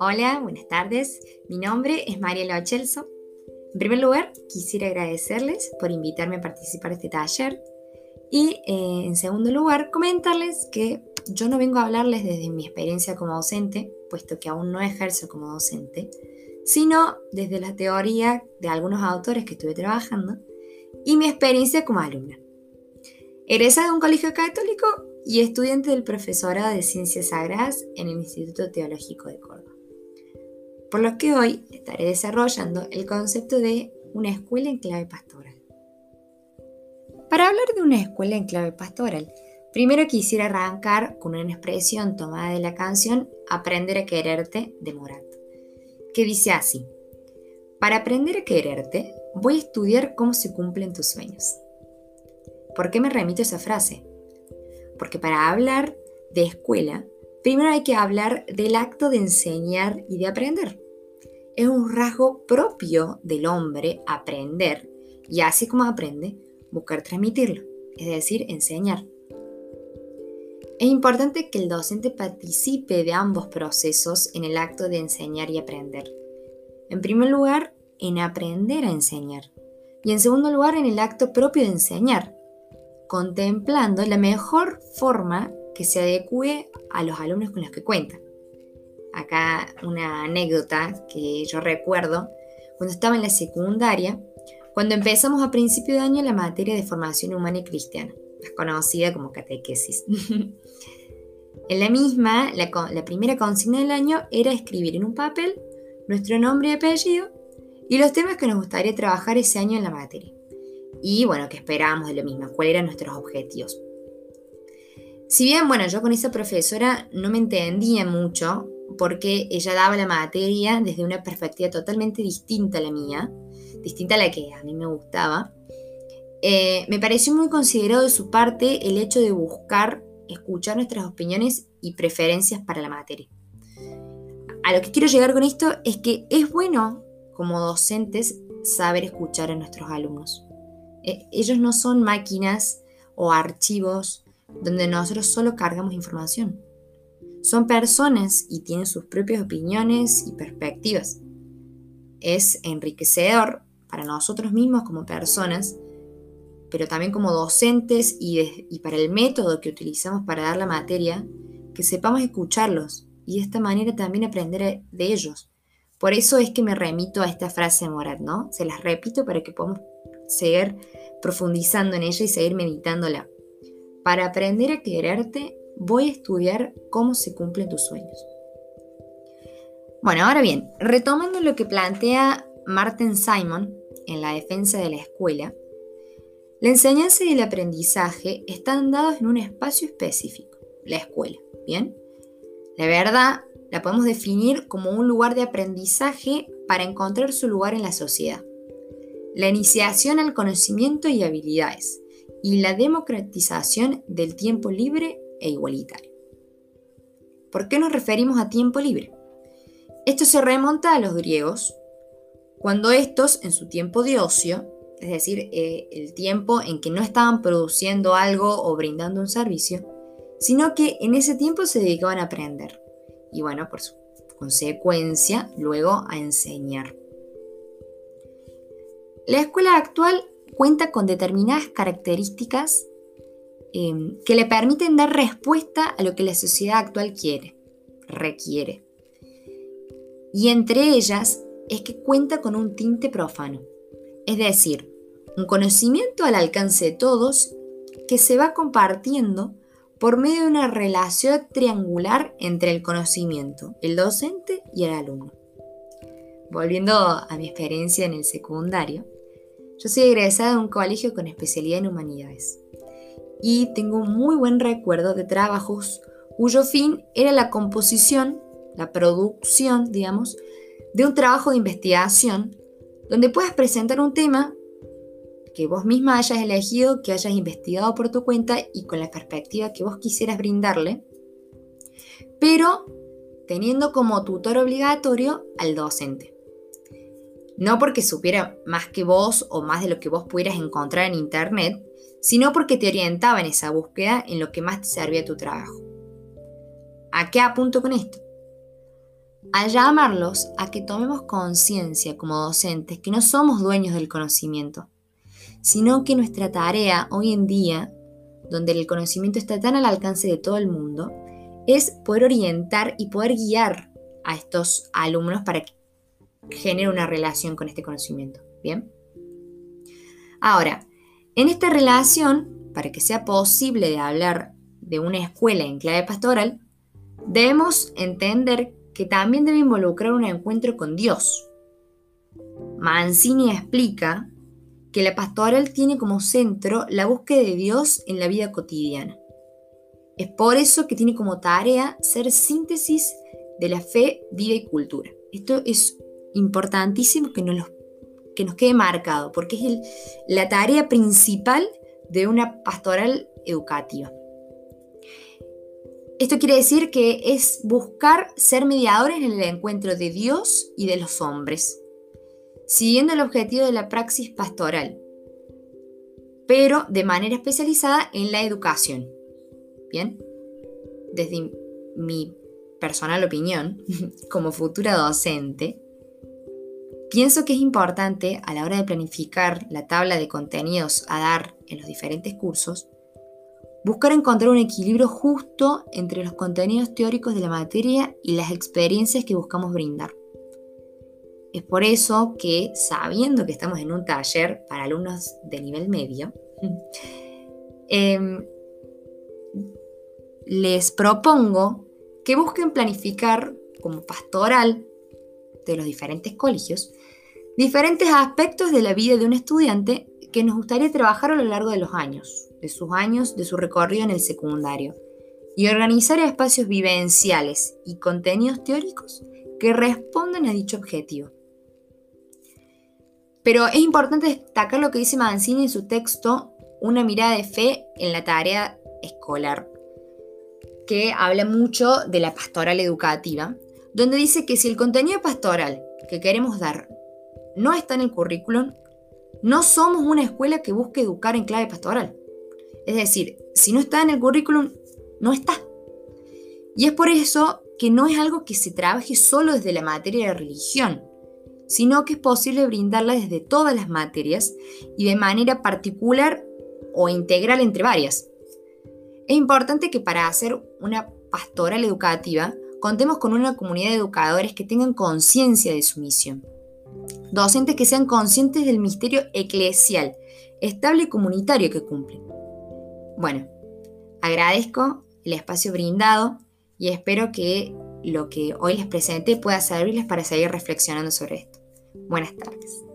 Hola, buenas tardes. Mi nombre es Mariela Ochelso. En primer lugar, quisiera agradecerles por invitarme a participar de este taller. Y eh, en segundo lugar, comentarles que yo no vengo a hablarles desde mi experiencia como docente, puesto que aún no ejerzo como docente, sino desde la teoría de algunos autores que estuve trabajando y mi experiencia como alumna. Egresada de un colegio católico y estudiante del profesorado de Ciencias Sagradas en el Instituto Teológico de Córdoba por lo que hoy estaré desarrollando el concepto de una escuela en clave pastoral. Para hablar de una escuela en clave pastoral, primero quisiera arrancar con una expresión tomada de la canción Aprender a quererte de Morat, que dice así, para aprender a quererte voy a estudiar cómo se cumplen tus sueños. ¿Por qué me remito a esa frase? Porque para hablar de escuela Primero hay que hablar del acto de enseñar y de aprender. Es un rasgo propio del hombre aprender y así como aprende, buscar transmitirlo, es decir, enseñar. Es importante que el docente participe de ambos procesos en el acto de enseñar y aprender. En primer lugar, en aprender a enseñar. Y en segundo lugar, en el acto propio de enseñar, contemplando la mejor forma que se adecue a los alumnos con los que cuenta. Acá una anécdota que yo recuerdo, cuando estaba en la secundaria, cuando empezamos a principio de año la materia de formación humana y cristiana, conocida como catequesis. en la misma, la, la primera consigna del año era escribir en un papel nuestro nombre y apellido y los temas que nos gustaría trabajar ese año en la materia. Y bueno, que esperábamos de lo mismo, cuáles eran nuestros objetivos. Si bien, bueno, yo con esa profesora no me entendía mucho porque ella daba la materia desde una perspectiva totalmente distinta a la mía, distinta a la que a mí me gustaba, eh, me pareció muy considerado de su parte el hecho de buscar escuchar nuestras opiniones y preferencias para la materia. A lo que quiero llegar con esto es que es bueno como docentes saber escuchar a nuestros alumnos. Eh, ellos no son máquinas o archivos donde nosotros solo cargamos información. Son personas y tienen sus propias opiniones y perspectivas. Es enriquecedor para nosotros mismos como personas, pero también como docentes y, para el método que utilizamos para dar la materia, que sepamos escucharlos y de esta manera también aprender de ellos. Por eso es que me remito a esta frase de Morat, ¿no? Se las repito para que podamos seguir profundizando en ella y seguir meditándola. Para aprender a quererte, voy a estudiar cómo se cumplen tus sueños. Bueno, ahora bien, retomando lo que plantea Martin Simon en la defensa de la escuela, la enseñanza y el aprendizaje están dados en un espacio específico, la escuela, ¿bien? La verdad la podemos definir como un lugar de aprendizaje para encontrar su lugar en la sociedad. La iniciación al conocimiento y habilidades, y la democratización del tiempo libre e igualitario. ¿Por qué nos referimos a tiempo libre? Esto se remonta a los griegos, cuando estos, en su tiempo de ocio, es decir, eh, el tiempo en que no estaban produciendo algo o brindando un servicio, sino que en ese tiempo se dedicaban a aprender y bueno, por su consecuencia, luego a enseñar. La escuela actual cuenta con determinadas características em, que le permiten dar respuesta a lo que la sociedad actual quiere, requiere. Y entre ellas es que cuenta con un tinte profano, es decir, un conocimiento al alcance de todos que se va compartiendo por medio de una relación triangular entre el conocimiento, el docente y el alumno. Volviendo a mi experiencia en el secundario, yo soy egresada de un colegio con especialidad en humanidades y tengo un muy buen recuerdo de trabajos cuyo fin era la composición, la producción, digamos, de un trabajo de investigación donde puedas presentar un tema que vos misma hayas elegido, que hayas investigado por tu cuenta y con la perspectiva que vos quisieras brindarle, pero teniendo como tutor obligatorio al docente. No porque supiera más que vos o más de lo que vos pudieras encontrar en internet, sino porque te orientaba en esa búsqueda en lo que más te servía tu trabajo. ¿A qué apunto con esto? A llamarlos a que tomemos conciencia como docentes que no somos dueños del conocimiento, sino que nuestra tarea hoy en día, donde el conocimiento está tan al alcance de todo el mundo, es poder orientar y poder guiar a estos alumnos para que genere una relación con este conocimiento. ¿Bien? Ahora, en esta relación, para que sea posible de hablar de una escuela en clave pastoral, debemos entender que también debe involucrar un encuentro con Dios. Mancini explica que la pastoral tiene como centro la búsqueda de Dios en la vida cotidiana. Es por eso que tiene como tarea ser síntesis de la fe, vida y cultura. Esto es importantísimo que nos, que nos quede marcado, porque es la tarea principal de una pastoral educativa. Esto quiere decir que es buscar ser mediadores en el encuentro de Dios y de los hombres, siguiendo el objetivo de la praxis pastoral, pero de manera especializada en la educación. Bien, desde mi personal opinión, como futura docente, pienso que es importante a la hora de planificar la tabla de contenidos a dar en los diferentes cursos, buscar encontrar un equilibrio justo entre los contenidos teóricos de la materia y las experiencias que buscamos brindar. Es por eso que, sabiendo que estamos en un taller para alumnos de nivel medio, em, les propongo que busquen planificar como pastoral de los diferentes colegios diferentes aspectos de la vida de un estudiante que nos gustaría trabajar a lo largo de los años, de sus años, de su recorrido en el secundario, y organizar espacios vivenciales y contenidos teóricos que respondan a dicho objetivo. Pero es importante destacar lo que dice Mancini en su texto Una mirada de fe en la tarea escolar, que habla mucho de la pastoral educativa, donde dice que si el contenido pastoral que queremos dar no está en el currículum, no somos una escuela que busque educar en clave pastoral. Es decir, si no está en el currículum, no está. Y es por eso que no es algo que se trabaje solo desde la materia de religión, sino que es posible brindarla desde todas las materias y de manera particular o integral entre varias. Es importante que para hacer una pastoral educativa contemos con una comunidad de educadores que tengan conciencia de su misión. Docentes que sean conscientes del misterio eclesial, estable y comunitario que cumplen. Bueno, agradezco el espacio brindado y espero que lo que hoy les presenté pueda servirles para seguir reflexionando sobre esto. Buenas tardes.